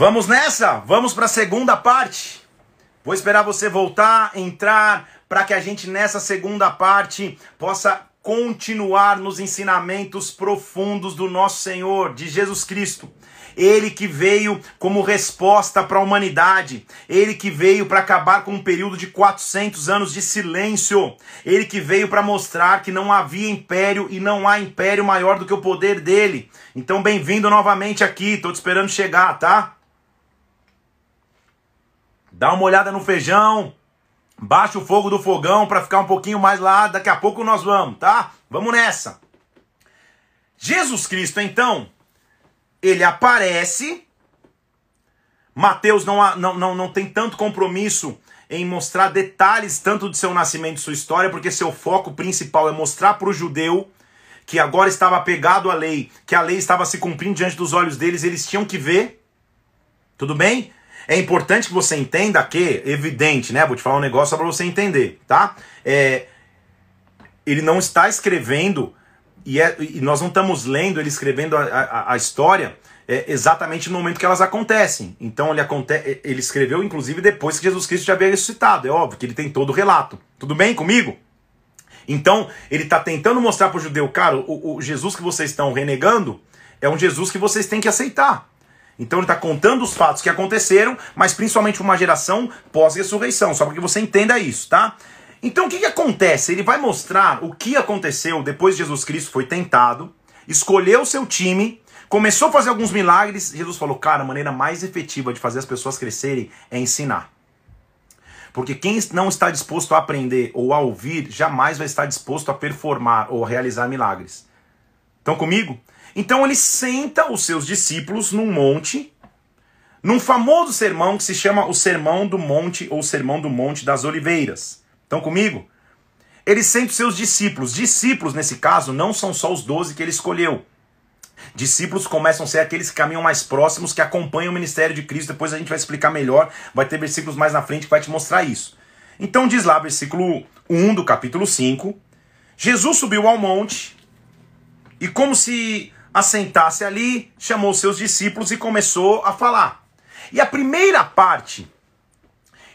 Vamos nessa? Vamos para a segunda parte. Vou esperar você voltar, entrar, para que a gente nessa segunda parte possa continuar nos ensinamentos profundos do nosso Senhor, de Jesus Cristo. Ele que veio como resposta para a humanidade, ele que veio para acabar com um período de 400 anos de silêncio, ele que veio para mostrar que não havia império e não há império maior do que o poder dele. Então, bem-vindo novamente aqui, estou te esperando chegar, tá? Dá uma olhada no feijão, baixa o fogo do fogão para ficar um pouquinho mais lá, daqui a pouco nós vamos, tá? Vamos nessa. Jesus Cristo, então, ele aparece. Mateus não, não, não, não tem tanto compromisso em mostrar detalhes tanto de seu nascimento e sua história, porque seu foco principal é mostrar para o judeu que agora estava apegado à lei, que a lei estava se cumprindo diante dos olhos deles, eles tinham que ver. Tudo bem? É importante que você entenda que, evidente, né? Vou te falar um negócio só para você entender, tá? É, ele não está escrevendo, e, é, e nós não estamos lendo ele escrevendo a, a, a história é, exatamente no momento que elas acontecem. Então ele, aconte ele escreveu, inclusive, depois que Jesus Cristo já havia ressuscitado. É óbvio que ele tem todo o relato. Tudo bem comigo? Então, ele está tentando mostrar para o judeu, cara, o, o Jesus que vocês estão renegando é um Jesus que vocês têm que aceitar. Então ele está contando os fatos que aconteceram, mas principalmente uma geração pós-ressurreição, só para que você entenda isso, tá? Então o que, que acontece? Ele vai mostrar o que aconteceu depois de Jesus Cristo foi tentado, escolheu o seu time, começou a fazer alguns milagres. Jesus falou: cara, a maneira mais efetiva de fazer as pessoas crescerem é ensinar. Porque quem não está disposto a aprender ou a ouvir, jamais vai estar disposto a performar ou a realizar milagres. Estão comigo? Então ele senta os seus discípulos num monte, num famoso sermão que se chama o Sermão do Monte ou Sermão do Monte das Oliveiras. Estão comigo? Ele senta os seus discípulos. Discípulos, nesse caso, não são só os doze que ele escolheu. Discípulos começam a ser aqueles que caminham mais próximos, que acompanham o ministério de Cristo. Depois a gente vai explicar melhor, vai ter versículos mais na frente que vai te mostrar isso. Então diz lá, versículo 1 do capítulo 5: Jesus subiu ao monte e, como se assentasse ali, chamou seus discípulos e começou a falar. E a primeira parte,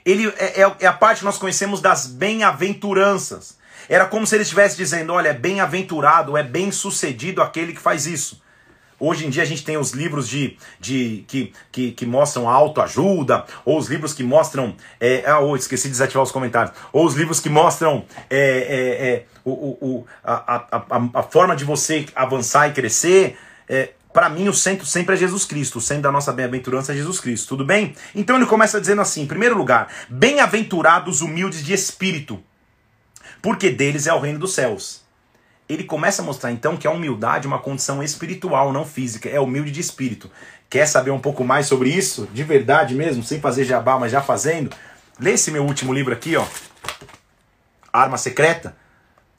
ele é, é, é a parte que nós conhecemos das bem-aventuranças. Era como se ele estivesse dizendo: olha, é bem-aventurado, é bem-sucedido aquele que faz isso. Hoje em dia a gente tem os livros de, de que, que, que mostram autoajuda, ou os livros que mostram. É, ah, oh, esqueci de desativar os comentários. Ou os livros que mostram é, é, é o, o, a, a, a, forma de você avançar e crescer. É, para mim, o centro sempre é Jesus Cristo. O centro da nossa bem-aventurança é Jesus Cristo. Tudo bem? Então ele começa dizendo assim: em primeiro lugar, bem-aventurados humildes de espírito, porque deles é o reino dos céus ele começa a mostrar então que a humildade é uma condição espiritual, não física, é humilde de espírito. Quer saber um pouco mais sobre isso? De verdade mesmo, sem fazer jabá, mas já fazendo? Lê esse meu último livro aqui, ó. Arma Secreta.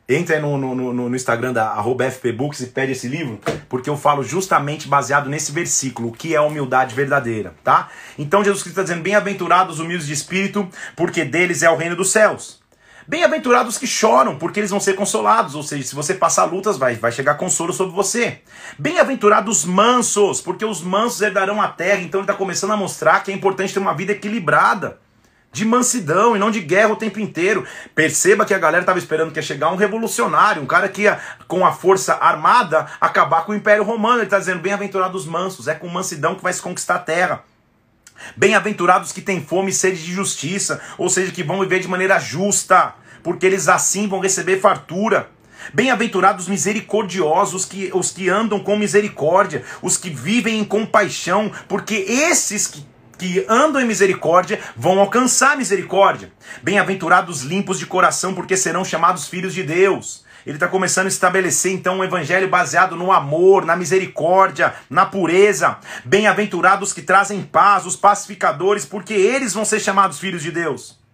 Entra no, no, no, no Instagram da arroba FPBooks e pede esse livro, porque eu falo justamente baseado nesse versículo, o que é a humildade verdadeira, tá? Então Jesus Cristo está dizendo, bem-aventurados os humildes de espírito, porque deles é o reino dos céus. Bem-aventurados que choram, porque eles vão ser consolados. Ou seja, se você passar lutas, vai, vai chegar consolo sobre você. Bem-aventurados mansos, porque os mansos herdarão a terra. Então ele está começando a mostrar que é importante ter uma vida equilibrada. De mansidão e não de guerra o tempo inteiro. Perceba que a galera estava esperando que ia chegar um revolucionário, um cara que ia, com a força armada, acabar com o Império Romano. Ele está dizendo: bem-aventurados mansos, é com mansidão que vai se conquistar a terra. Bem-aventurados que têm fome e sede de justiça, ou seja, que vão viver de maneira justa, porque eles assim vão receber fartura. Bem-aventurados misericordiosos, que, os que andam com misericórdia, os que vivem em compaixão, porque esses que, que andam em misericórdia vão alcançar misericórdia. Bem-aventurados limpos de coração, porque serão chamados filhos de Deus. Ele está começando a estabelecer então um evangelho baseado no amor, na misericórdia, na pureza. Bem-aventurados que trazem paz, os pacificadores, porque eles vão ser chamados filhos de Deus.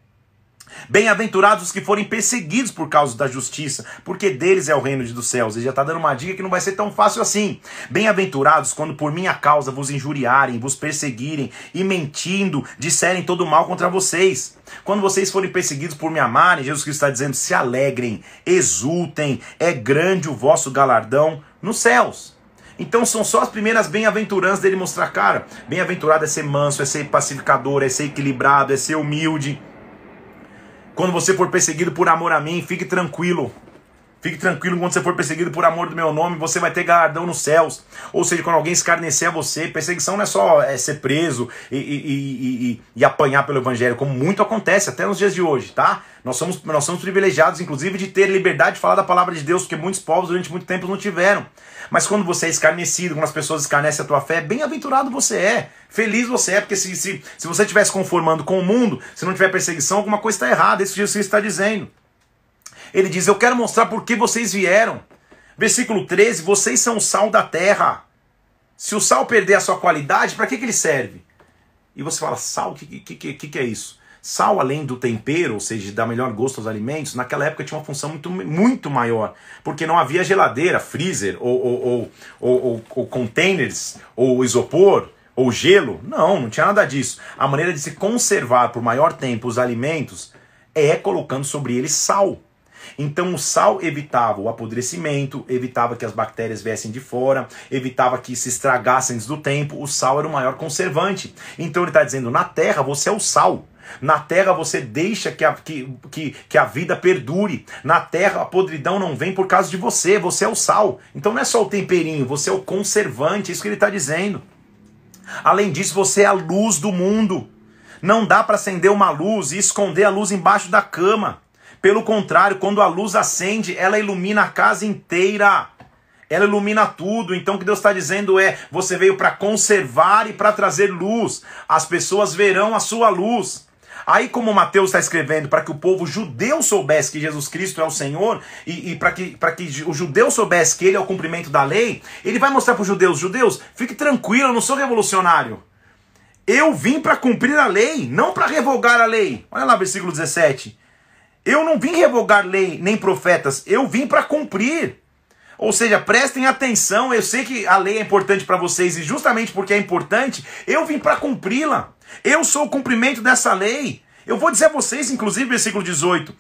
Bem-aventurados os que forem perseguidos por causa da justiça, porque deles é o reino dos céus. Ele já está dando uma dica que não vai ser tão fácil assim. Bem-aventurados quando por minha causa vos injuriarem, vos perseguirem e mentindo disserem todo mal contra vocês. Quando vocês forem perseguidos por me amarem, Jesus Cristo está dizendo: se alegrem, exultem, é grande o vosso galardão nos céus. Então são só as primeiras bem-aventuranças dele mostrar, cara, bem-aventurado é ser manso, é ser pacificador, é ser equilibrado, é ser humilde. Quando você for perseguido por amor a mim, fique tranquilo. Fique tranquilo, quando você for perseguido por amor do meu nome, você vai ter galardão nos céus. Ou seja, quando alguém escarnecer a você, perseguição não é só é, ser preso e, e, e, e, apanhar pelo evangelho, como muito acontece até nos dias de hoje, tá? Nós somos, nós somos privilegiados, inclusive, de ter liberdade de falar da palavra de Deus, porque muitos povos durante muito tempo não tiveram. Mas quando você é escarnecido, quando as pessoas escarnecem a tua fé, bem-aventurado você é. Feliz você é, porque se, se, se você estivesse conformando com o mundo, se não tiver perseguição, alguma coisa está errada. Isso Jesus está dizendo. Ele diz: Eu quero mostrar por que vocês vieram. Versículo 13: Vocês são o sal da terra. Se o sal perder a sua qualidade, para que, que ele serve? E você fala: Sal, o que, que, que, que é isso? Sal, além do tempero, ou seja, de dar melhor gosto aos alimentos, naquela época tinha uma função muito, muito maior, porque não havia geladeira, freezer, ou, ou, ou, ou, ou containers, ou isopor, ou gelo. Não, não tinha nada disso. A maneira de se conservar por maior tempo os alimentos é colocando sobre eles sal. Então o sal evitava o apodrecimento, evitava que as bactérias viessem de fora, evitava que se estragassem antes do tempo. O sal era o maior conservante. Então ele está dizendo: na terra você é o sal. Na terra você deixa que a, que, que, que a vida perdure. Na terra a podridão não vem por causa de você, você é o sal. Então não é só o temperinho, você é o conservante, é isso que ele está dizendo. Além disso, você é a luz do mundo. Não dá para acender uma luz e esconder a luz embaixo da cama. Pelo contrário, quando a luz acende, ela ilumina a casa inteira. Ela ilumina tudo. Então o que Deus está dizendo é: você veio para conservar e para trazer luz. As pessoas verão a sua luz. Aí, como Mateus está escrevendo, para que o povo judeu soubesse que Jesus Cristo é o Senhor, e, e para que, que o judeu soubesse que ele é o cumprimento da lei, ele vai mostrar para os judeus: judeus, fique tranquilo, eu não sou revolucionário. Eu vim para cumprir a lei, não para revogar a lei. Olha lá, versículo 17. Eu não vim revogar lei nem profetas, eu vim para cumprir. Ou seja, prestem atenção, eu sei que a lei é importante para vocês e justamente porque é importante, eu vim para cumpri-la. Eu sou o cumprimento dessa lei. Eu vou dizer a vocês, inclusive, versículo 18: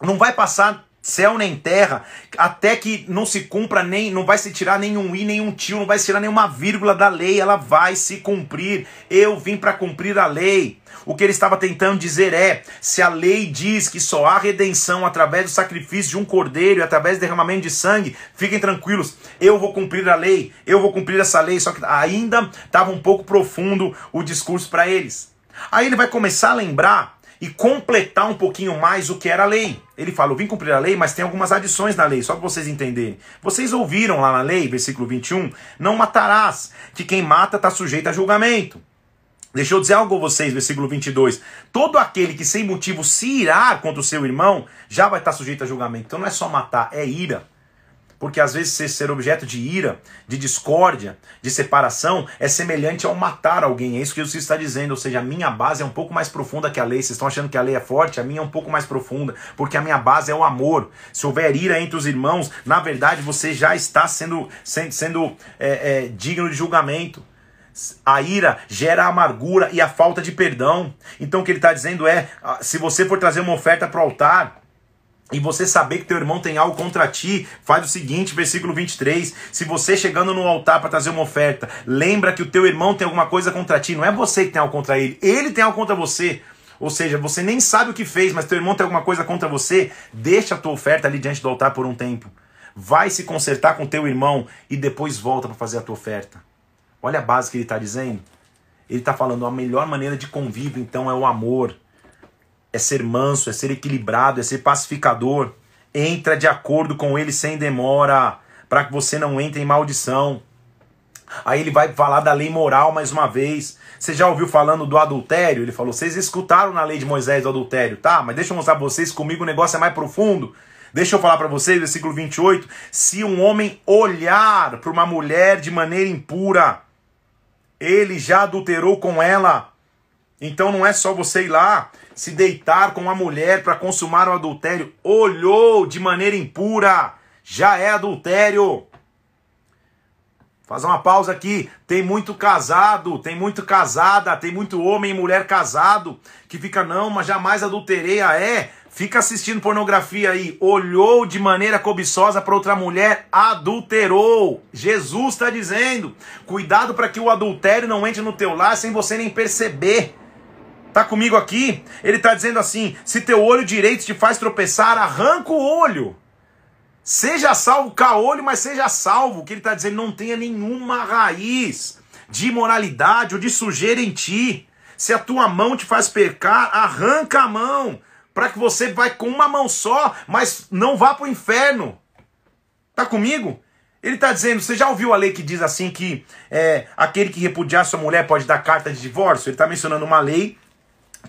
não vai passar céu nem terra, até que não se cumpra nem, não vai se tirar nenhum i, nenhum tio, não vai se tirar nenhuma vírgula da lei, ela vai se cumprir. Eu vim para cumprir a lei. O que ele estava tentando dizer é: se a lei diz que só há redenção através do sacrifício de um cordeiro e através do derramamento de sangue, fiquem tranquilos, eu vou cumprir a lei, eu vou cumprir essa lei. Só que ainda estava um pouco profundo o discurso para eles. Aí ele vai começar a lembrar e completar um pouquinho mais o que era a lei. Ele fala: Eu vim cumprir a lei, mas tem algumas adições na lei, só para vocês entenderem. Vocês ouviram lá na lei, versículo 21, não matarás, que quem mata está sujeito a julgamento. Deixa eu dizer algo a vocês, versículo 22. Todo aquele que sem motivo se irar contra o seu irmão já vai estar sujeito a julgamento. Então não é só matar, é ira. Porque às vezes ser objeto de ira, de discórdia, de separação, é semelhante ao matar alguém. É isso que Jesus está dizendo. Ou seja, a minha base é um pouco mais profunda que a lei. Vocês estão achando que a lei é forte? A minha é um pouco mais profunda. Porque a minha base é o amor. Se houver ira entre os irmãos, na verdade você já está sendo, sendo, sendo é, é, digno de julgamento. A ira gera a amargura e a falta de perdão. Então o que ele está dizendo é: ah, se você for trazer uma oferta para o altar, e você saber que teu irmão tem algo contra ti, faz o seguinte, versículo 23. Se você chegando no altar para trazer uma oferta, lembra que o teu irmão tem alguma coisa contra ti, não é você que tem algo contra ele, ele tem algo contra você. Ou seja, você nem sabe o que fez, mas teu irmão tem alguma coisa contra você, deixa a tua oferta ali diante do altar por um tempo. Vai se consertar com teu irmão e depois volta para fazer a tua oferta. Olha a base que ele está dizendo. Ele está falando a melhor maneira de convívio, então, é o amor. É ser manso, é ser equilibrado, é ser pacificador. Entra de acordo com ele sem demora, para que você não entre em maldição. Aí ele vai falar da lei moral mais uma vez. Você já ouviu falando do adultério? Ele falou: vocês escutaram na lei de Moisés do adultério, tá? Mas deixa eu mostrar pra vocês, comigo o negócio é mais profundo. Deixa eu falar para vocês, versículo 28. Se um homem olhar para uma mulher de maneira impura, ele já adulterou com ela. Então não é só você ir lá se deitar com uma mulher para consumar o adultério. Olhou de maneira impura, já é adultério. Fazer uma pausa aqui. Tem muito casado, tem muito casada, tem muito homem e mulher casado que fica, não, mas jamais adulterei. Ah, é? fica assistindo pornografia aí, olhou de maneira cobiçosa para outra mulher, adulterou. Jesus está dizendo: cuidado para que o adultério não entre no teu lar sem você nem perceber. Tá comigo aqui? Ele está dizendo assim: se teu olho direito te faz tropeçar, arranca o olho. Seja salvo, caolho, mas seja salvo. O que ele está dizendo, não tenha nenhuma raiz de imoralidade ou de sujeira em ti. Se a tua mão te faz pecar, arranca a mão, para que você vai com uma mão só, mas não vá para o inferno. Tá comigo? Ele está dizendo, você já ouviu a lei que diz assim que é, aquele que repudiar sua mulher pode dar carta de divórcio? Ele está mencionando uma lei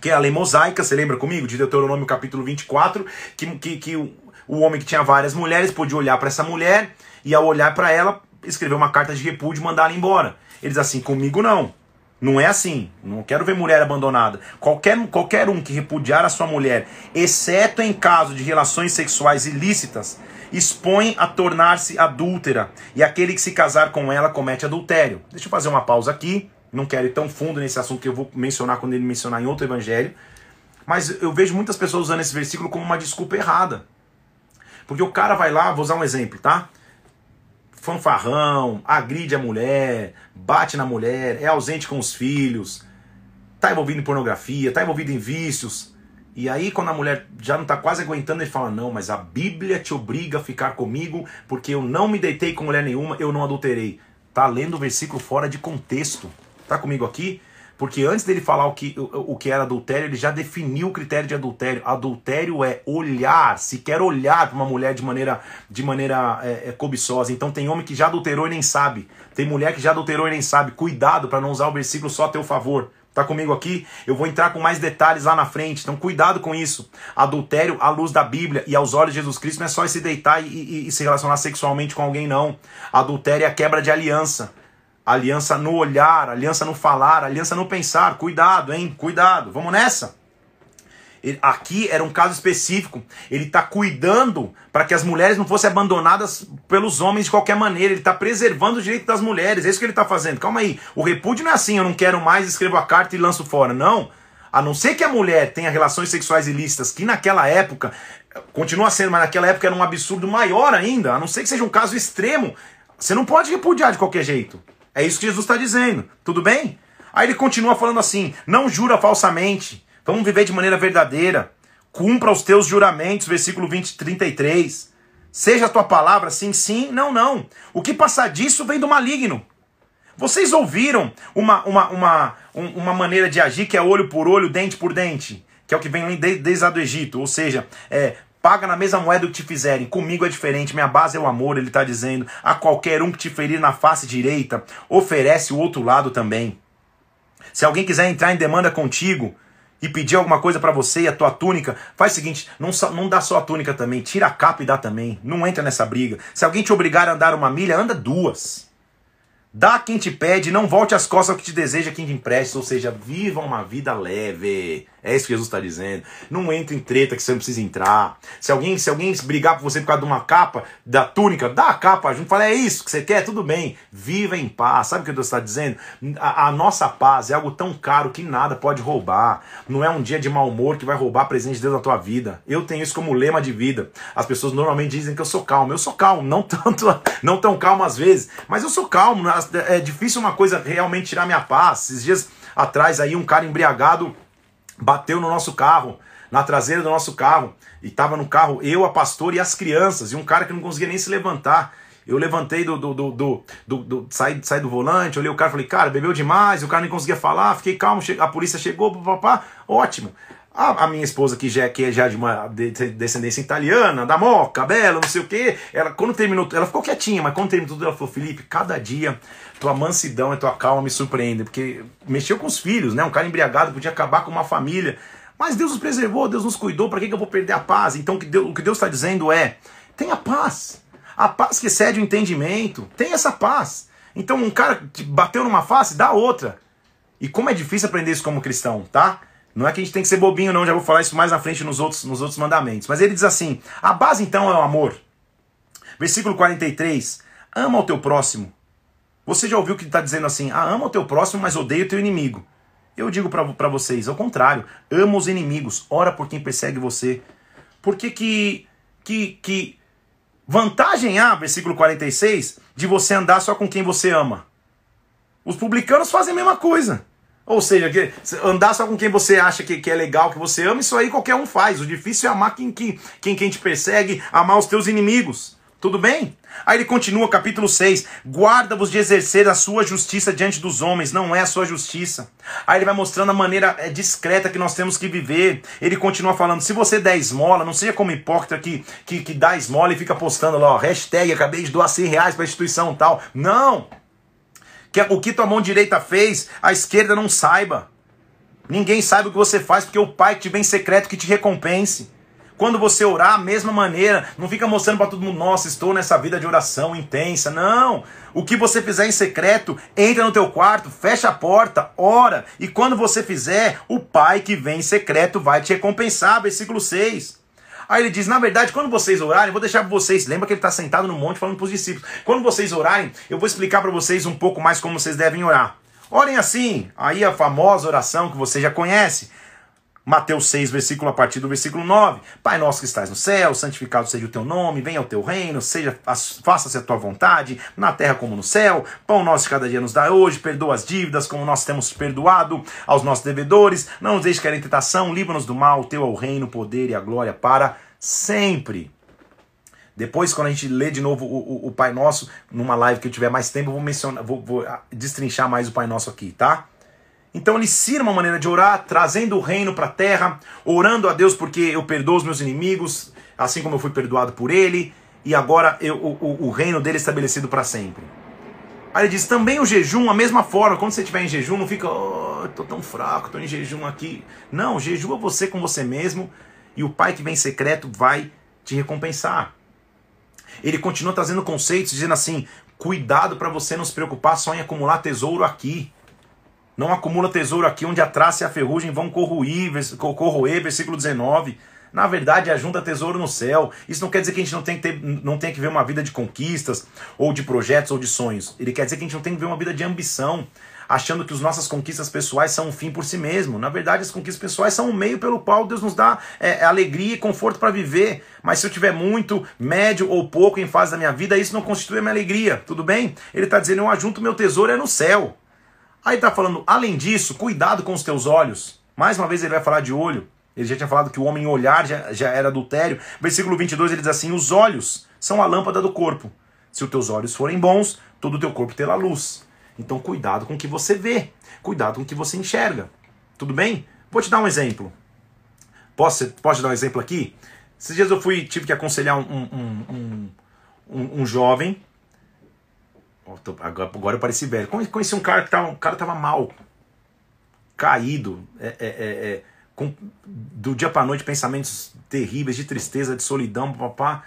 que é a lei mosaica, você lembra comigo? De Deuteronômio capítulo 24, que, que, que o, homem que tinha várias mulheres podia olhar para essa mulher e ao olhar para ela, escrever uma carta de repúdio e mandar ela embora. Ele diz assim, comigo não. Não é assim. Não quero ver mulher abandonada. Qualquer, qualquer um que repudiar a sua mulher, exceto em caso de relações sexuais ilícitas, expõe a tornar-se adúltera. E aquele que se casar com ela comete adultério. Deixa eu fazer uma pausa aqui. Não quero ir tão fundo nesse assunto que eu vou mencionar quando ele mencionar em outro evangelho. Mas eu vejo muitas pessoas usando esse versículo como uma desculpa errada. Porque o cara vai lá, vou usar um exemplo, tá? fanfarrão, agride a mulher, bate na mulher, é ausente com os filhos, tá envolvido em pornografia, tá envolvido em vícios. E aí, quando a mulher já não tá quase aguentando, ele fala: Não, mas a Bíblia te obriga a ficar comigo, porque eu não me deitei com mulher nenhuma, eu não adulterei. Tá lendo o versículo fora de contexto. Tá comigo aqui? Porque antes dele falar o que, o, o que era adultério, ele já definiu o critério de adultério. Adultério é olhar, se quer olhar para uma mulher de maneira, de maneira é, é, cobiçosa. Então tem homem que já adulterou e nem sabe. Tem mulher que já adulterou e nem sabe. Cuidado para não usar o versículo só a teu favor. Tá comigo aqui? Eu vou entrar com mais detalhes lá na frente, então cuidado com isso. Adultério à luz da Bíblia e aos olhos de Jesus Cristo não é só se deitar e, e, e se relacionar sexualmente com alguém, não. Adultério é a quebra de aliança aliança no olhar, aliança no falar, aliança no pensar. Cuidado, hein? Cuidado. Vamos nessa. Aqui era um caso específico. Ele está cuidando para que as mulheres não fossem abandonadas pelos homens de qualquer maneira. Ele está preservando o direito das mulheres. É isso que ele está fazendo. Calma aí. O repúdio não é assim, eu não quero mais, escrevo a carta e lanço fora. Não. A não ser que a mulher tenha relações sexuais ilícitas, que naquela época, continua sendo, mas naquela época era um absurdo maior ainda, a não ser que seja um caso extremo, você não pode repudiar de qualquer jeito. É isso que Jesus está dizendo. Tudo bem? Aí ele continua falando assim: não jura falsamente. Vamos viver de maneira verdadeira. Cumpra os teus juramentos, versículo 20, 33. Seja a tua palavra sim, sim, não, não. O que passar disso vem do maligno. Vocês ouviram uma, uma, uma, uma maneira de agir que é olho por olho, dente por dente, que é o que vem desde lá do Egito, ou seja, é Paga na mesma moeda que te fizerem. Comigo é diferente. Minha base é o amor, ele está dizendo. A qualquer um que te ferir na face direita, oferece o outro lado também. Se alguém quiser entrar em demanda contigo e pedir alguma coisa para você e a tua túnica, faz o seguinte: não, não dá só a túnica também, tira a capa e dá também. Não entra nessa briga. Se alguém te obrigar a andar uma milha, anda duas. Dá quem te pede, não volte as costas ao que te deseja quem te empresta, ou seja, viva uma vida leve. É isso que Jesus está dizendo. Não entre em treta que você não precisa entrar. Se alguém, se alguém brigar por você por causa de uma capa, da túnica, dá a capa junto. Fala, é isso que você quer, tudo bem. Viva em paz. Sabe o que Deus está dizendo? A, a, nossa paz é algo tão caro que nada pode roubar. Não é um dia de mau humor que vai roubar a presença de Deus na tua vida. Eu tenho isso como lema de vida. As pessoas normalmente dizem que eu sou calmo. Eu sou calmo, não tanto, não tão calmo às vezes, mas eu sou calmo. É difícil uma coisa realmente tirar minha paz. Esses dias atrás aí um cara embriagado bateu no nosso carro, na traseira do nosso carro, e tava no carro eu, a pastora e as crianças, e um cara que não conseguia nem se levantar. Eu levantei do, do, do, do, do, do saí, saí do volante, olhei o cara falei, cara, bebeu demais, o cara nem conseguia falar, fiquei calmo, a polícia chegou, papá, ótimo. A, a, minha esposa, que já, que é já de uma descendência italiana, da moca, bela, não sei o quê, ela quando terminou, ela ficou quietinha, mas quando terminou tudo, ela falou, Felipe, cada dia tua mansidão e tua calma me surpreendem, porque mexeu com os filhos, né? Um cara embriagado podia acabar com uma família, mas Deus nos preservou, Deus nos cuidou, para que, que eu vou perder a paz? Então o que Deus, está dizendo é, tenha paz, a paz que excede o entendimento, tenha essa paz. Então um cara que bateu numa face, dá outra. E como é difícil aprender isso como cristão, tá? Não é que a gente tem que ser bobinho, não, já vou falar isso mais na frente nos outros, nos outros mandamentos. Mas ele diz assim: a base então é o amor. Versículo 43: ama o teu próximo. Você já ouviu que está dizendo assim: ah, ama o teu próximo, mas odeia o teu inimigo. Eu digo para vocês, ao contrário, ama os inimigos, ora por quem persegue você. Porque que, que, que vantagem há, versículo 46, de você andar só com quem você ama? Os publicanos fazem a mesma coisa. Ou seja, andar só com quem você acha que, que é legal, que você ama, isso aí qualquer um faz. O difícil é amar quem, quem, quem, quem te persegue, amar os teus inimigos. Tudo bem? Aí ele continua, capítulo 6. Guarda-vos de exercer a sua justiça diante dos homens, não é a sua justiça. Aí ele vai mostrando a maneira é, discreta que nós temos que viver. Ele continua falando: se você der esmola, não seja como hipócrita que, que, que dá esmola e fica postando lá, ó, hashtag, acabei de doar 100 reais para a instituição tal. Não! Que o que tua mão direita fez, a esquerda não saiba. Ninguém sabe o que você faz, porque o Pai que te vem secreto que te recompense. Quando você orar, a mesma maneira, não fica mostrando para todo mundo, nossa, estou nessa vida de oração intensa. Não. O que você fizer em secreto, entra no teu quarto, fecha a porta, ora, e quando você fizer, o Pai que vem em secreto vai te recompensar. Versículo 6. Aí ele diz: na verdade, quando vocês orarem, vou deixar para vocês. Lembra que ele está sentado no monte falando para os discípulos. Quando vocês orarem, eu vou explicar para vocês um pouco mais como vocês devem orar. Orem assim. Aí a famosa oração que você já conhece. Mateus 6, versículo a partir do versículo 9. Pai nosso que estás no céu, santificado seja o teu nome, venha o teu reino, seja faça-se a tua vontade, na terra como no céu. Pão nosso de cada dia nos dá hoje, perdoa as dívidas como nós temos perdoado aos nossos devedores. Não nos deixe cair em tentação, livra-nos do mal, teu é o reino, o poder e a glória para sempre. Depois, quando a gente lê de novo o, o, o Pai Nosso, numa live que eu tiver mais tempo, eu vou mencionar, vou, vou destrinchar mais o Pai Nosso aqui, tá? Então ele ensina uma maneira de orar, trazendo o reino para a terra, orando a Deus porque eu perdoo os meus inimigos, assim como eu fui perdoado por ele, e agora eu, o, o reino dele é estabelecido para sempre. Aí ele diz, também o jejum, a mesma forma, quando você estiver em jejum, não fica, oh, tô tão fraco, tô em jejum aqui. Não, jejua você com você mesmo, e o Pai que vem secreto vai te recompensar. Ele continua trazendo conceitos, dizendo assim, cuidado para você não se preocupar só em acumular tesouro aqui. Não acumula tesouro aqui onde a traça e a ferrugem vão corroer, corroer, versículo 19. Na verdade, ajunta tesouro no céu. Isso não quer dizer que a gente não tem que, ter, não tem que ver uma vida de conquistas, ou de projetos, ou de sonhos. Ele quer dizer que a gente não tem que ver uma vida de ambição, achando que as nossas conquistas pessoais são um fim por si mesmo. Na verdade, as conquistas pessoais são um meio pelo qual Deus nos dá é, é alegria e conforto para viver. Mas se eu tiver muito, médio ou pouco em fase da minha vida, isso não constitui a minha alegria. Tudo bem? Ele está dizendo: eu ajunto meu tesouro é no céu. Aí está falando, além disso, cuidado com os teus olhos. Mais uma vez ele vai falar de olho. Ele já tinha falado que o homem olhar já, já era adultério. Versículo 22 ele diz assim: Os olhos são a lâmpada do corpo. Se os teus olhos forem bons, todo o teu corpo terá luz. Então cuidado com o que você vê. Cuidado com o que você enxerga. Tudo bem? Vou te dar um exemplo. Posso, posso te dar um exemplo aqui? Esses dias eu fui, tive que aconselhar um, um, um, um, jovem Agora, eu pareci velho. Conheci um cara que tava, um cara tava mal, caído, é, é, é, é, com, do dia para noite pensamentos terríveis de tristeza, de solidão, papá.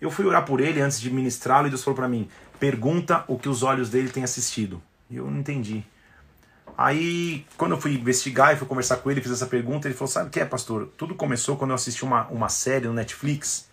Eu fui orar por ele antes de ministrá-lo e Deus falou para mim: pergunta o que os olhos dele têm assistido. E eu não entendi. Aí, quando eu fui investigar e fui conversar com ele, fiz essa pergunta, ele falou: Sabe o que é, pastor? Tudo começou quando eu assisti uma, uma série no Netflix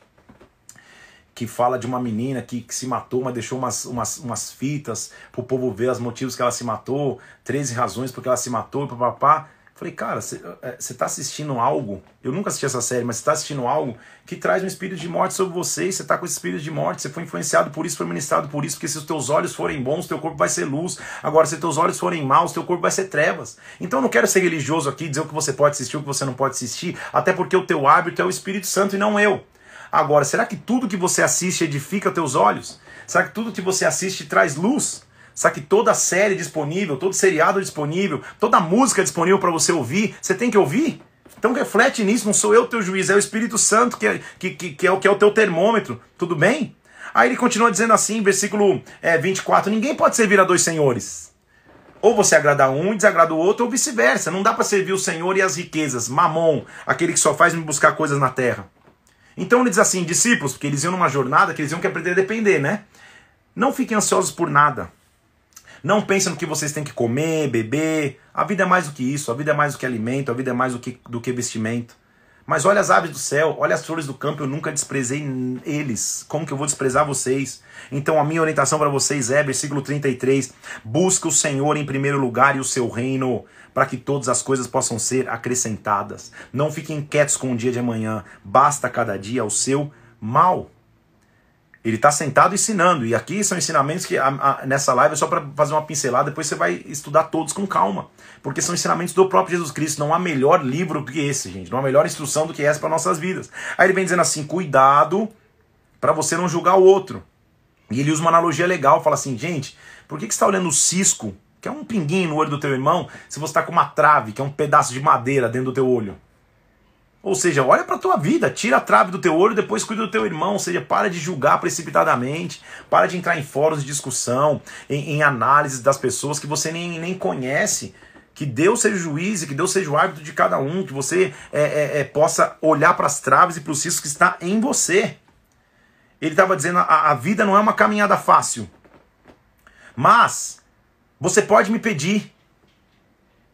que fala de uma menina que, que se matou, mas deixou umas, umas, umas fitas pro povo ver os motivos que ela se matou, 13 razões porque ela se matou, papapá. Falei, cara, você é, tá assistindo algo, eu nunca assisti essa série, mas você tá assistindo algo que traz um espírito de morte sobre você, e você tá com esse espírito de morte, você foi influenciado por isso, foi ministrado por isso, porque se os teus olhos forem bons, teu corpo vai ser luz. Agora, se teus olhos forem maus, teu corpo vai ser trevas. Então eu não quero ser religioso aqui, dizer o que você pode assistir, o que você não pode assistir, até porque o teu hábito é o Espírito Santo e não eu. Agora, será que tudo que você assiste edifica teus olhos? Será que tudo que você assiste traz luz? Será que toda série disponível, todo seriado disponível, toda música disponível para você ouvir, você tem que ouvir? Então reflete nisso, não sou eu teu juiz, é o Espírito Santo que é, que, que, que é, o, que é o teu termômetro, tudo bem? Aí ele continua dizendo assim, versículo é, 24: Ninguém pode servir a dois senhores. Ou você agrada um e desagrada o outro, ou vice-versa. Não dá para servir o Senhor e as riquezas. Mamon, aquele que só faz me buscar coisas na terra. Então ele diz assim, discípulos, porque eles iam numa jornada que eles iam que aprender a depender, né? Não fiquem ansiosos por nada. Não pensem no que vocês têm que comer, beber. A vida é mais do que isso, a vida é mais do que alimento, a vida é mais do que, do que vestimento. Mas olha as aves do céu, olha as flores do campo, eu nunca desprezei eles. Como que eu vou desprezar vocês? Então a minha orientação para vocês é, versículo 33, busca o Senhor em primeiro lugar e o seu reino, para que todas as coisas possam ser acrescentadas. Não fiquem quietos com o dia de amanhã, basta cada dia o seu mal. Ele está sentado ensinando, e aqui são ensinamentos que a, a, nessa live é só para fazer uma pincelada, depois você vai estudar todos com calma, porque são ensinamentos do próprio Jesus Cristo. Não há melhor livro do que esse, gente, não há melhor instrução do que essa para nossas vidas. Aí ele vem dizendo assim: cuidado para você não julgar o outro. E ele usa uma analogia legal, fala assim: gente, por que, que você está olhando o cisco, que é um pinguinho no olho do teu irmão, se você está com uma trave, que é um pedaço de madeira dentro do teu olho? Ou seja, olha para a tua vida, tira a trave do teu olho, depois cuida do teu irmão. Ou seja, para de julgar precipitadamente, para de entrar em fóruns de discussão, em, em análises das pessoas que você nem, nem conhece. Que Deus seja o juiz e que Deus seja o árbitro de cada um, que você é, é, é, possa olhar para as traves e para os ciscos que está em você. Ele estava dizendo: a, a vida não é uma caminhada fácil, mas você pode me pedir.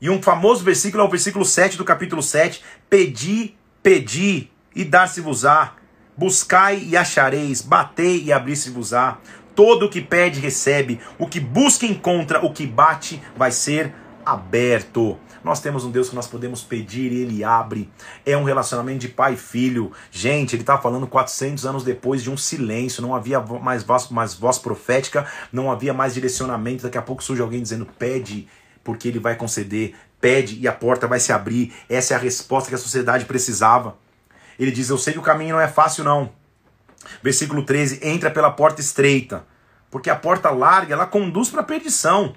E um famoso versículo é o versículo 7 do capítulo 7: Pedi Pedi e dar-se-vos-á, buscai e achareis, batei e abrir-se-vos-á. Todo o que pede recebe, o que busca encontra, o que bate vai ser aberto. Nós temos um Deus que nós podemos pedir e ele abre. É um relacionamento de pai e filho. Gente, ele está falando 400 anos depois de um silêncio. Não havia mais voz, mais voz profética, não havia mais direcionamento. Daqui a pouco surge alguém dizendo: pede, porque ele vai conceder pede e a porta vai se abrir. Essa é a resposta que a sociedade precisava. Ele diz: Eu sei que o caminho não é fácil, não. Versículo 13: Entra pela porta estreita, porque a porta larga ela conduz para a perdição.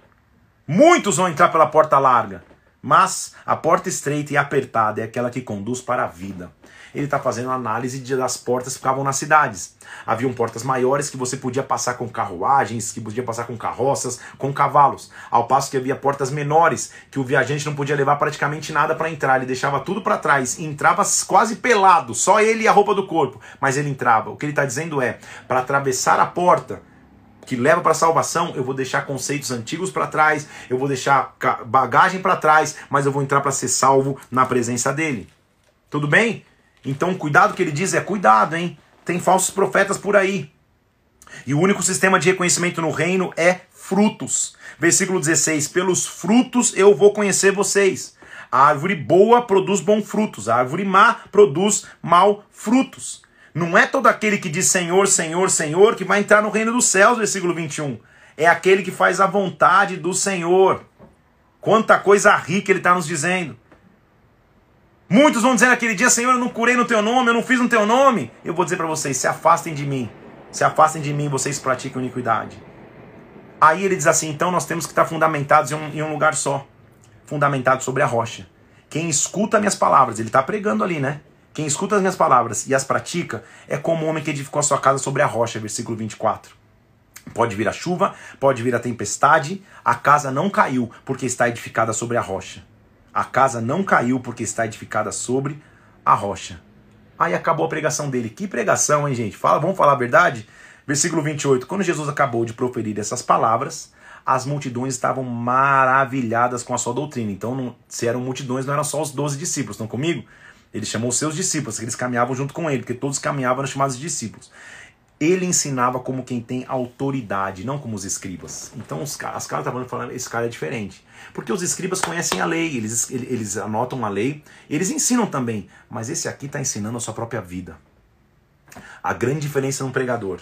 Muitos vão entrar pela porta larga, mas a porta estreita e apertada é aquela que conduz para a vida ele está fazendo análise das portas que ficavam nas cidades. Haviam portas maiores que você podia passar com carruagens, que podia passar com carroças, com cavalos. Ao passo que havia portas menores, que o viajante não podia levar praticamente nada para entrar. Ele deixava tudo para trás, entrava quase pelado, só ele e a roupa do corpo, mas ele entrava. O que ele está dizendo é: para atravessar a porta, que leva para a salvação, eu vou deixar conceitos antigos para trás, eu vou deixar bagagem para trás, mas eu vou entrar para ser salvo na presença dele. Tudo bem? Então, cuidado que ele diz é cuidado, hein? Tem falsos profetas por aí. E o único sistema de reconhecimento no reino é frutos. Versículo 16: Pelos frutos eu vou conhecer vocês. A árvore boa produz bons frutos, a árvore má produz mau frutos. Não é todo aquele que diz Senhor, Senhor, Senhor que vai entrar no reino dos céus, versículo 21. É aquele que faz a vontade do Senhor. Quanta coisa rica ele está nos dizendo. Muitos vão dizer naquele dia, Senhor, eu não curei no teu nome, eu não fiz no teu nome. Eu vou dizer para vocês, se afastem de mim. Se afastem de mim, vocês praticam iniquidade. Aí ele diz assim, então nós temos que estar fundamentados em um, em um lugar só. Fundamentados sobre a rocha. Quem escuta minhas palavras, ele está pregando ali, né? Quem escuta as minhas palavras e as pratica é como o homem que edificou a sua casa sobre a rocha, versículo 24. Pode vir a chuva, pode vir a tempestade, a casa não caiu porque está edificada sobre a rocha. A casa não caiu porque está edificada sobre a rocha. Aí acabou a pregação dele. Que pregação, hein, gente? Fala, vamos falar a verdade? Versículo 28. Quando Jesus acabou de proferir essas palavras, as multidões estavam maravilhadas com a sua doutrina. Então, não, se eram multidões, não eram só os doze discípulos. Estão comigo? Ele chamou os seus discípulos, que eles caminhavam junto com ele, porque todos caminhavam nos chamados discípulos. Ele ensinava como quem tem autoridade, não como os escribas. Então, os, as caras estavam falando, esse cara é diferente. Porque os escribas conhecem a lei, eles, eles anotam a lei, eles ensinam também, mas esse aqui está ensinando a sua própria vida. A grande diferença num pregador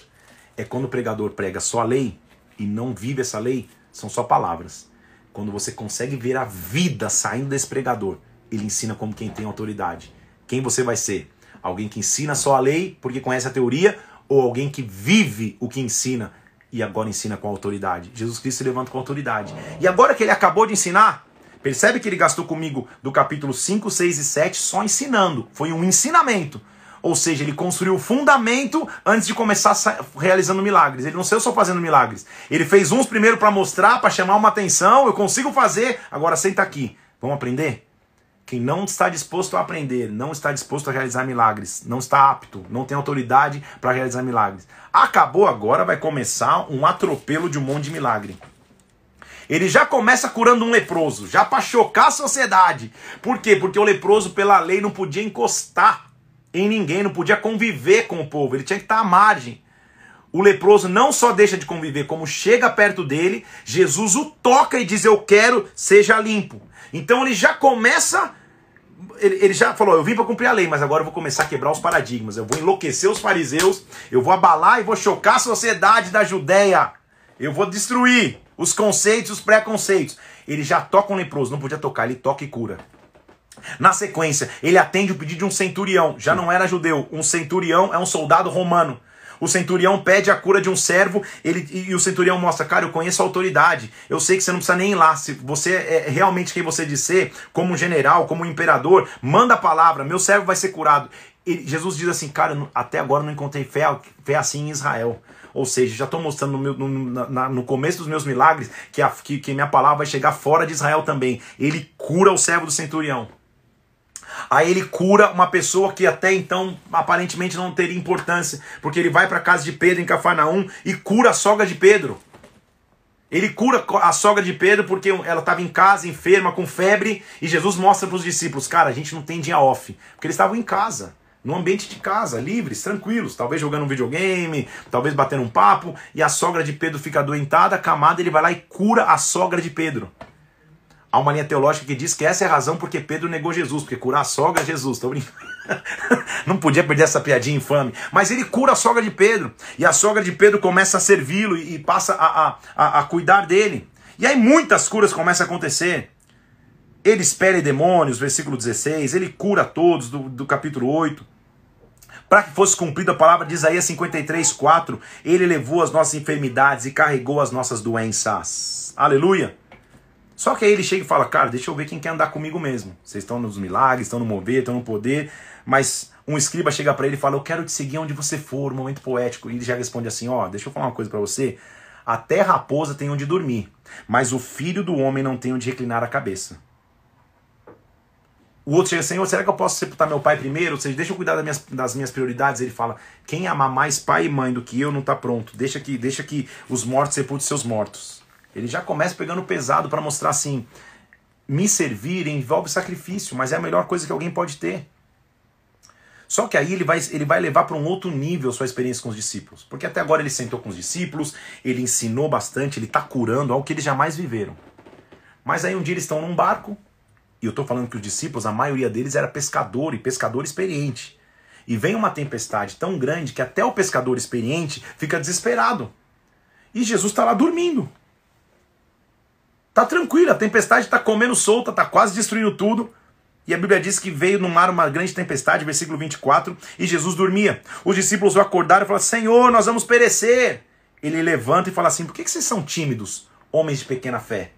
é quando o pregador prega só a lei e não vive essa lei, são só palavras. Quando você consegue ver a vida saindo desse pregador, ele ensina como quem tem autoridade. Quem você vai ser? Alguém que ensina só a lei porque conhece a teoria ou alguém que vive o que ensina e agora ensina com autoridade. Jesus Cristo se levanta com autoridade. E agora que ele acabou de ensinar, percebe que ele gastou comigo do capítulo 5, 6 e 7 só ensinando. Foi um ensinamento. Ou seja, ele construiu o fundamento antes de começar realizando milagres. Ele não saiu só fazendo milagres. Ele fez uns primeiro para mostrar, para chamar uma atenção. Eu consigo fazer, agora senta aqui. Vamos aprender? Quem não está disposto a aprender, não está disposto a realizar milagres, não está apto, não tem autoridade para realizar milagres. Acabou agora, vai começar um atropelo de um monte de milagre. Ele já começa curando um leproso, já para chocar a sociedade. Por quê? Porque o leproso, pela lei, não podia encostar em ninguém, não podia conviver com o povo, ele tinha que estar à margem. O leproso não só deixa de conviver, como chega perto dele, Jesus o toca e diz: Eu quero, seja limpo. Então ele já começa ele, ele, já falou: eu vim para cumprir a lei, mas agora eu vou começar a quebrar os paradigmas. Eu vou enlouquecer os fariseus, eu vou abalar e vou chocar a sociedade da Judéia. Eu vou destruir os conceitos, os preconceitos. Ele já toca um leproso, não podia tocar, ele toca e cura. Na sequência, ele atende o pedido de um centurião, já não era judeu, um centurião é um soldado romano. O centurião pede a cura de um servo, ele, e o centurião mostra, cara, eu conheço a autoridade, eu sei que você não precisa nem ir lá, se você é realmente quem você disser, como um general, como um imperador, manda a palavra, meu servo vai ser curado. E Jesus diz assim, cara, até agora não encontrei fé, fé assim em Israel. Ou seja, já estou mostrando no, meu, no, na, no, começo dos meus milagres que, a, que, que minha palavra vai chegar fora de Israel também. Ele cura o servo do centurião. Aí ele cura uma pessoa que até então aparentemente não teria importância, porque ele vai para a casa de Pedro em Cafarnaum e cura a sogra de Pedro. Ele cura a sogra de Pedro porque ela estava em casa, enferma, com febre, e Jesus mostra para os discípulos: cara, a gente não tem dia off, porque eles estavam em casa, no ambiente de casa, livres, tranquilos, talvez jogando um videogame, talvez batendo um papo, e a sogra de Pedro fica adoentada, camada, ele vai lá e cura a sogra de Pedro. Há uma linha teológica que diz que essa é a razão porque Pedro negou Jesus, porque curar a sogra é Jesus. Tô brincando. Não podia perder essa piadinha infame. Mas ele cura a sogra de Pedro. E a sogra de Pedro começa a servi-lo e passa a, a, a, cuidar dele. E aí muitas curas começam a acontecer. Ele espere demônios, versículo 16. Ele cura todos, do, do capítulo 8 para que fosse cumprida a palavra de Isaías 53, 4, ele levou as nossas enfermidades e carregou as nossas doenças. Aleluia! Só que aí ele chega e fala, cara, deixa eu ver quem quer andar comigo mesmo. Vocês estão nos milagres, estão no mover, estão no poder, mas um escriba chega para ele e fala, eu quero te seguir onde você for, um momento poético. E ele já responde assim, ó, oh, deixa eu falar uma coisa para você. Até raposa tem onde dormir, mas o filho do homem não tem onde reclinar a cabeça. O outro chega, Senhor, será que eu posso sepultar meu pai primeiro? Ou seja, deixa eu cuidar das minhas, das minhas prioridades. Ele fala, quem amar mais pai e mãe do que eu não está pronto. Deixa que, deixa que os mortos sepultem seus mortos. Ele já começa pegando pesado para mostrar assim: me servir envolve sacrifício, mas é a melhor coisa que alguém pode ter. Só que aí ele vai, ele vai levar para um outro nível sua experiência com os discípulos. Porque até agora ele sentou com os discípulos, ele ensinou bastante, ele está curando algo que eles jamais viveram. Mas aí um dia eles estão num barco, e eu estou falando que os discípulos, a maioria deles era pescador e pescador experiente. E vem uma tempestade tão grande que até o pescador experiente fica desesperado. E Jesus está lá dormindo. Tá tranquilo, a tempestade está comendo solta, tá quase destruindo tudo. E a Bíblia diz que veio no mar uma grande tempestade, versículo 24, e Jesus dormia. Os discípulos o acordaram e falaram: Senhor, nós vamos perecer. Ele levanta e fala assim: Por que, vocês são tímidos, homens de pequena fé?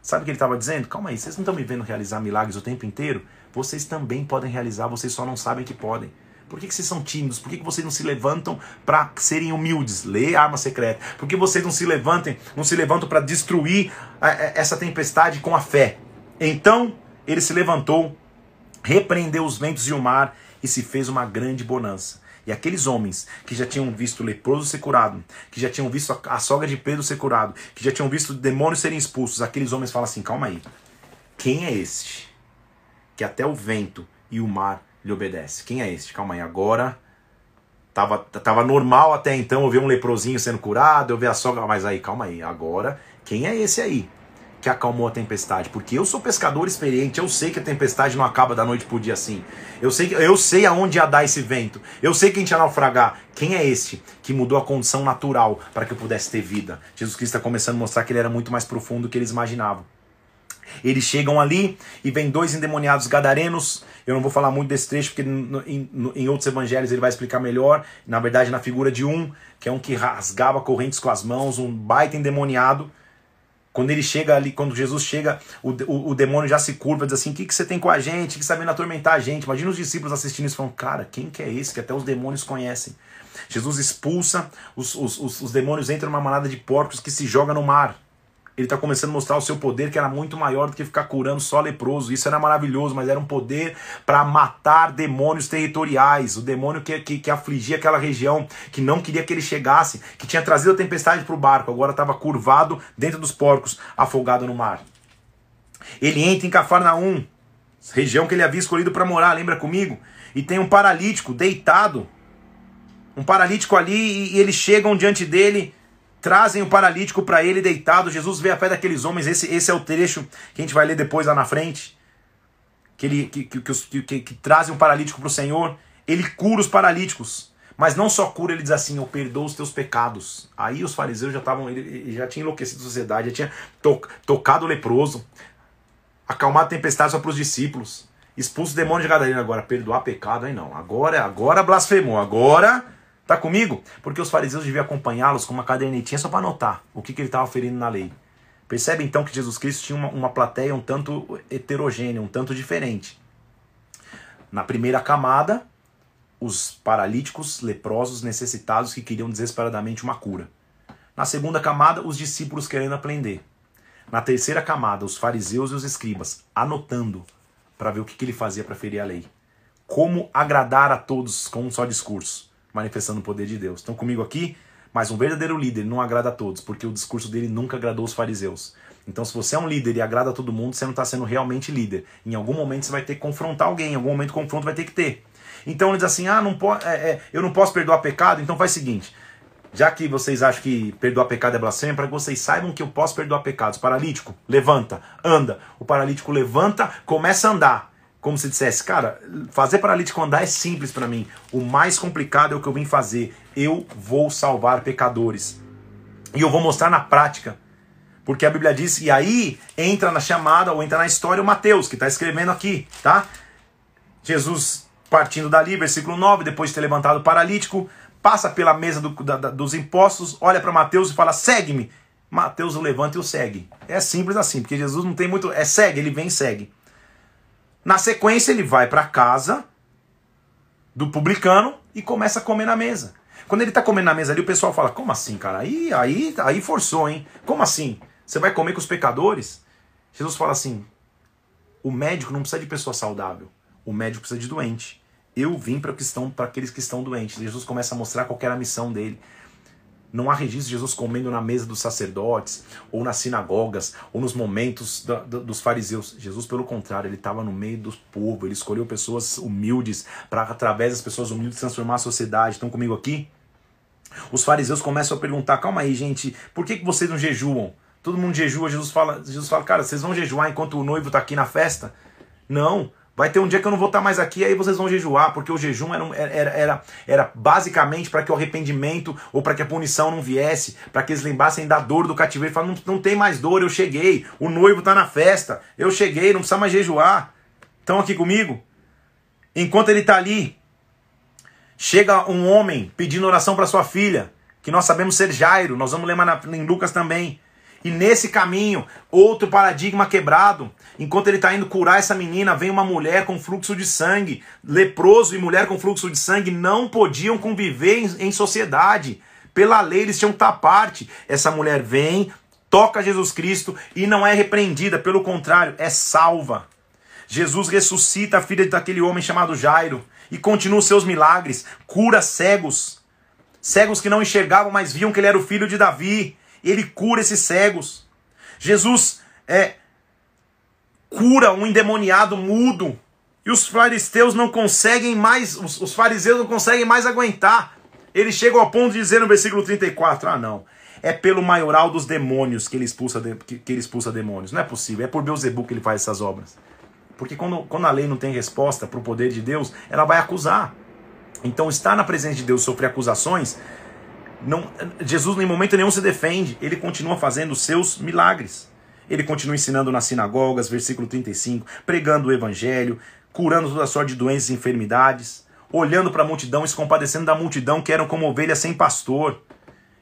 Sabe o que ele estava dizendo? Calma aí, vocês não estão me vendo realizar milagres o tempo inteiro? Vocês também podem realizar, vocês só não sabem que podem. Por que, que vocês são tímidos? Por que, que vocês não se levantam para serem humildes? Lê arma secreta. Por que vocês não se levantem, não se levantam para destruir essa tempestade com a fé? Então ele se levantou, repreendeu os ventos e o mar e se fez uma grande bonança. E aqueles homens que já tinham visto o leproso ser curado, que já tinham visto a sogra de Pedro ser curado, que já tinham visto demônios serem expulsos, aqueles homens falam assim: calma aí, quem é este? Que até o vento e o mar lhe obedece. Quem é este? Calma aí, agora. Tava, tava normal até então eu ver um leprosinho sendo curado, eu ver a sogra. Mas aí, calma aí, agora, quem é esse aí? que acalmou a tempestade, porque eu sou pescador experiente, eu sei que a tempestade não acaba da noite pro dia assim. Eu sei, eu sei aonde ia dar esse vento. Eu sei quem tinha naufragar. Quem é este que mudou a condição natural para que eu pudesse ter vida? Jesus Cristo está começando a mostrar que ele era muito mais profundo do que eles imaginavam. Eles chegam ali e vem dois endemoniados gadarenos. Eu não vou falar muito desse trecho, porque em, outros evangelhos ele vai explicar melhor. Na verdade, na figura de um, que é um que rasgava correntes com as mãos, um baita endemoniado. Quando ele chega ali, quando Jesus chega, o, o, o demônio já se curva, diz assim: O que, que você tem com a gente? O que está vindo atormentar a gente? Imagina os discípulos assistindo isso e falando: Cara, quem que é esse que até os demônios conhecem? Jesus expulsa, os, os, os, os demônios entram numa manada de porcos que se joga no mar ele está começando a mostrar o seu poder, que era muito maior do que ficar curando só leproso. Isso era maravilhoso, mas era um poder para matar demônios territoriais. O demônio que, que, que, afligia aquela região, que não queria que ele chegasse, que tinha trazido a tempestade para o barco, agora estava curvado dentro dos porcos, afogado no mar. Ele entra em Cafarnaum, região que ele havia escolhido para morar, lembra comigo? E tem um paralítico deitado. Um paralítico ali, e, e eles chegam diante dele trazem o paralítico para ele deitado. Jesus vê a fé daqueles homens. Esse, esse é o trecho que a gente vai ler depois lá na frente. Que, ele, que, que, que, que, que trazem um paralítico para o Senhor. Ele cura os paralíticos. Mas não só cura, ele diz assim: Eu perdoo os teus pecados. Aí os fariseus já estavam, já tinha enlouquecido a sociedade, já tinha to, tocado o leproso, acalmado a tempestade só para os discípulos, expulso o demônio de Gadarena. Agora, perdoar pecado, aí não. Agora, agora blasfemou. Agora Tá comigo? Porque os fariseus deviam acompanhá-los com uma cadernetinha só para anotar o que, que ele estava ferindo na lei. Percebe então que Jesus Cristo tinha uma, uma plateia um tanto heterogênea, um tanto diferente. Na primeira camada, os paralíticos, leprosos, necessitados que queriam desesperadamente uma cura. Na segunda camada, os discípulos querendo aprender. Na terceira camada, os fariseus e os escribas anotando para ver o que, que ele fazia para ferir a lei. Como agradar a todos com um só discurso manifestando o poder de Deus. Estão comigo aqui? Mas um verdadeiro líder não agrada a todos, porque o discurso dele nunca agradou os fariseus. Então, se você é um líder e agrada a todo mundo, você não está sendo realmente líder. Em algum momento você vai ter que confrontar alguém, em algum momento o confronto vai ter que ter. Então ele diz assim: ah, não é, é, eu não posso perdoar pecado, então faz o seguinte. Já que vocês acham que perdoar pecado é blasfêmia, para que vocês saibam que eu posso perdoar pecados. Paralítico, levanta, anda. O paralítico levanta, começa a andar como se dissesse, cara, fazer paralítico andar é simples para mim. O mais complicado é o que eu vim fazer. Eu vou salvar pecadores. E eu vou mostrar na prática. Porque a Bíblia diz, e aí entra na chamada ou entra na história o Mateus, que está escrevendo aqui, tá? Jesus partindo dali, versículo 9, depois de ter levantado o paralítico, passa pela mesa do, da, dos impostos, olha para Mateus e fala: segue-me. Mateus o levanta e o segue. É simples assim, porque Jesus não tem muito. É segue, ele vem e segue. Na sequência, ele vai para casa do publicano e começa a comer na mesa. Quando ele está comendo na mesa ali, o pessoal fala: Como assim, cara? Aí, aí, aí forçou, hein? Como assim? Você vai comer com os pecadores? Jesus fala assim: O médico não precisa de pessoa saudável. O médico precisa de doente. Eu vim para aqueles que estão doentes. Jesus começa a mostrar qual era a missão dele. Não há registro de Jesus comendo na mesa dos sacerdotes, ou nas sinagogas, ou nos momentos da, da, dos fariseus. Jesus, pelo contrário, ele estava no meio do povo, ele escolheu pessoas humildes para, através das pessoas humildes, transformar a sociedade. Estão comigo aqui? Os fariseus começam a perguntar: calma aí, gente, por que, que vocês não jejuam? Todo mundo jejua, Jesus fala, Jesus fala, cara, vocês vão jejuar enquanto o noivo está aqui na festa? Não, Vai ter um dia que eu não vou estar mais aqui, aí vocês vão jejuar, porque o jejum era, era, era, era basicamente para que o arrependimento ou para que a punição não viesse, para que eles lembrassem da dor do cativeiro. Falam, não, não tem mais dor, eu cheguei, o noivo está na festa, eu cheguei, não precisa mais jejuar. Estão aqui comigo? Enquanto ele está ali, chega um homem pedindo oração para sua filha, que nós sabemos ser Jairo, nós vamos ler em Lucas também. E nesse caminho, outro paradigma quebrado. Enquanto ele está indo curar essa menina, vem uma mulher com fluxo de sangue. Leproso e mulher com fluxo de sangue não podiam conviver em, em sociedade. Pela lei, eles tinham que estar à parte. Essa mulher vem, toca Jesus Cristo e não é repreendida, pelo contrário, é salva. Jesus ressuscita a filha daquele homem chamado Jairo e continua os seus milagres, cura cegos, cegos que não enxergavam, mas viam que ele era o filho de Davi ele cura esses cegos. Jesus é cura um endemoniado mudo. E os fariseus não conseguem mais, os, os fariseus não conseguem mais aguentar. Eles chegam ao ponto de dizer no versículo 34: Ah, não. É pelo maioral dos demônios que ele expulsa, de, que, que ele expulsa demônios. Não é possível. É por Beuzebu que ele faz essas obras. Porque quando, quando a lei não tem resposta para o poder de Deus, ela vai acusar. Então, estar na presença de Deus, sofrer acusações, não, Jesus em momento nenhum se defende, ele continua fazendo seus milagres. Ele continua ensinando nas sinagogas, versículo 35, pregando o evangelho, curando toda sorte de doenças e enfermidades, olhando para a multidão e se compadecendo da multidão que eram como ovelhas sem pastor.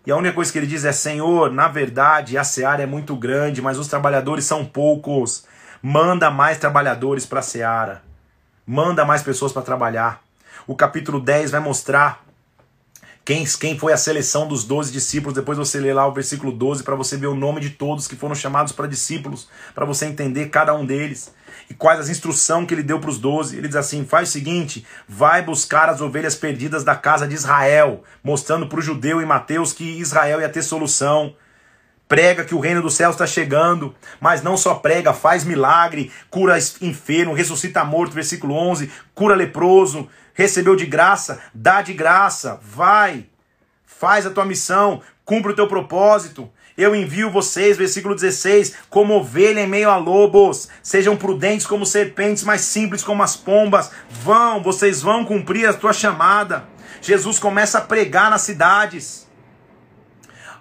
E a única coisa que ele diz é: Senhor, na verdade a seara é muito grande, mas os trabalhadores são poucos. Manda mais trabalhadores para a seara. Manda mais pessoas para trabalhar. O capítulo 10 vai mostrar quem, quem foi a seleção dos doze discípulos? Depois você lê lá o versículo 12 para você ver o nome de todos que foram chamados para discípulos, para você entender cada um deles e quais as instruções que ele deu para os doze. Ele diz assim: faz o seguinte, vai buscar as ovelhas perdidas da casa de Israel, mostrando para o judeu em Mateus que Israel ia ter solução. Prega que o reino dos céus está chegando, mas não só prega, faz milagre, cura enfermo, ressuscita morto, versículo 11, cura leproso, recebeu de graça, dá de graça, vai, faz a tua missão, cumpre o teu propósito. Eu envio vocês, versículo 16, como ovelha em meio a lobos. Sejam prudentes como serpentes, mas simples como as pombas. Vão, vocês vão cumprir a tua chamada. Jesus começa a pregar nas cidades.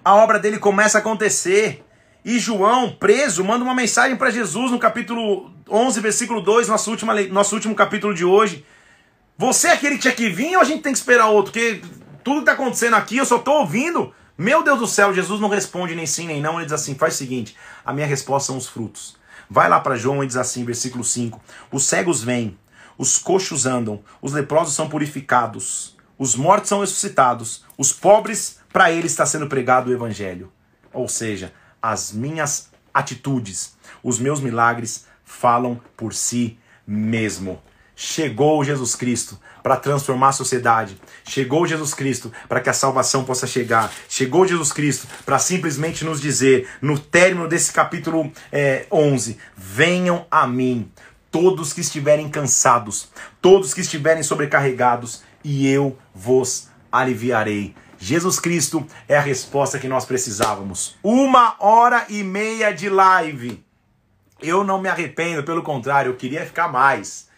A obra dele começa a acontecer. E João, preso, manda uma mensagem para Jesus no capítulo 11, versículo 2, nosso último, nosso último capítulo de hoje. Você é aquele que tinha que vir ou a gente tem que esperar outro? Porque tudo que está acontecendo aqui eu só estou ouvindo. Meu Deus do céu, Jesus não responde nem sim nem não, ele diz assim: faz o seguinte, a minha resposta são os frutos. Vai lá para João e diz assim, versículo 5: Os cegos vêm, os coxos andam, os leprosos são purificados, os mortos são ressuscitados, os pobres, para eles está sendo pregado o evangelho. Ou seja, as minhas atitudes, os meus milagres falam por si mesmo. Chegou Jesus Cristo para transformar a sociedade. Chegou Jesus Cristo para que a salvação possa chegar. Chegou Jesus Cristo para simplesmente nos dizer, no término desse capítulo é, 11: Venham a mim, todos que estiverem cansados, todos que estiverem sobrecarregados, e eu vos aliviarei. Jesus Cristo é a resposta que nós precisávamos. Uma hora e meia de live. Eu não me arrependo, pelo contrário, eu queria ficar mais.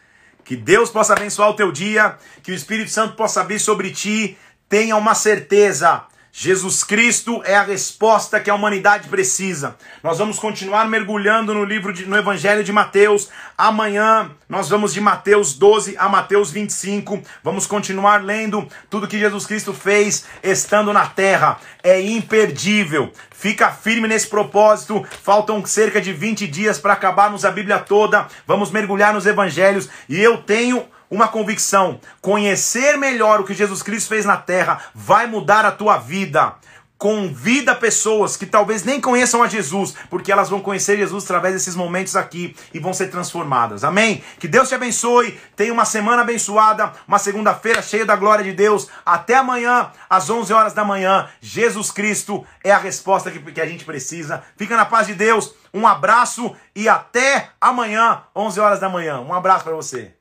Que Deus possa abençoar o teu dia, que o Espírito Santo possa vir sobre ti. Tenha uma certeza. Jesus Cristo é a resposta que a humanidade precisa. Nós vamos continuar mergulhando no livro de, no Evangelho de Mateus. Amanhã nós vamos de Mateus 12 a Mateus 25. Vamos continuar lendo tudo que Jesus Cristo fez estando na terra. É imperdível. Fica firme nesse propósito. Faltam cerca de 20 dias para acabarmos a Bíblia toda. Vamos mergulhar nos evangelhos e eu tenho uma convicção: conhecer melhor o que Jesus Cristo fez na terra vai mudar a tua vida. Convida pessoas que talvez nem conheçam a Jesus, porque elas vão conhecer Jesus através desses momentos aqui e vão ser transformadas. Amém? Que Deus te abençoe. Tenha uma semana abençoada, uma segunda-feira cheia da glória de Deus. Até amanhã, às 11 horas da manhã. Jesus Cristo é a resposta que, que a gente precisa. Fica na paz de Deus. Um abraço e até amanhã, 11 horas da manhã. Um abraço para você.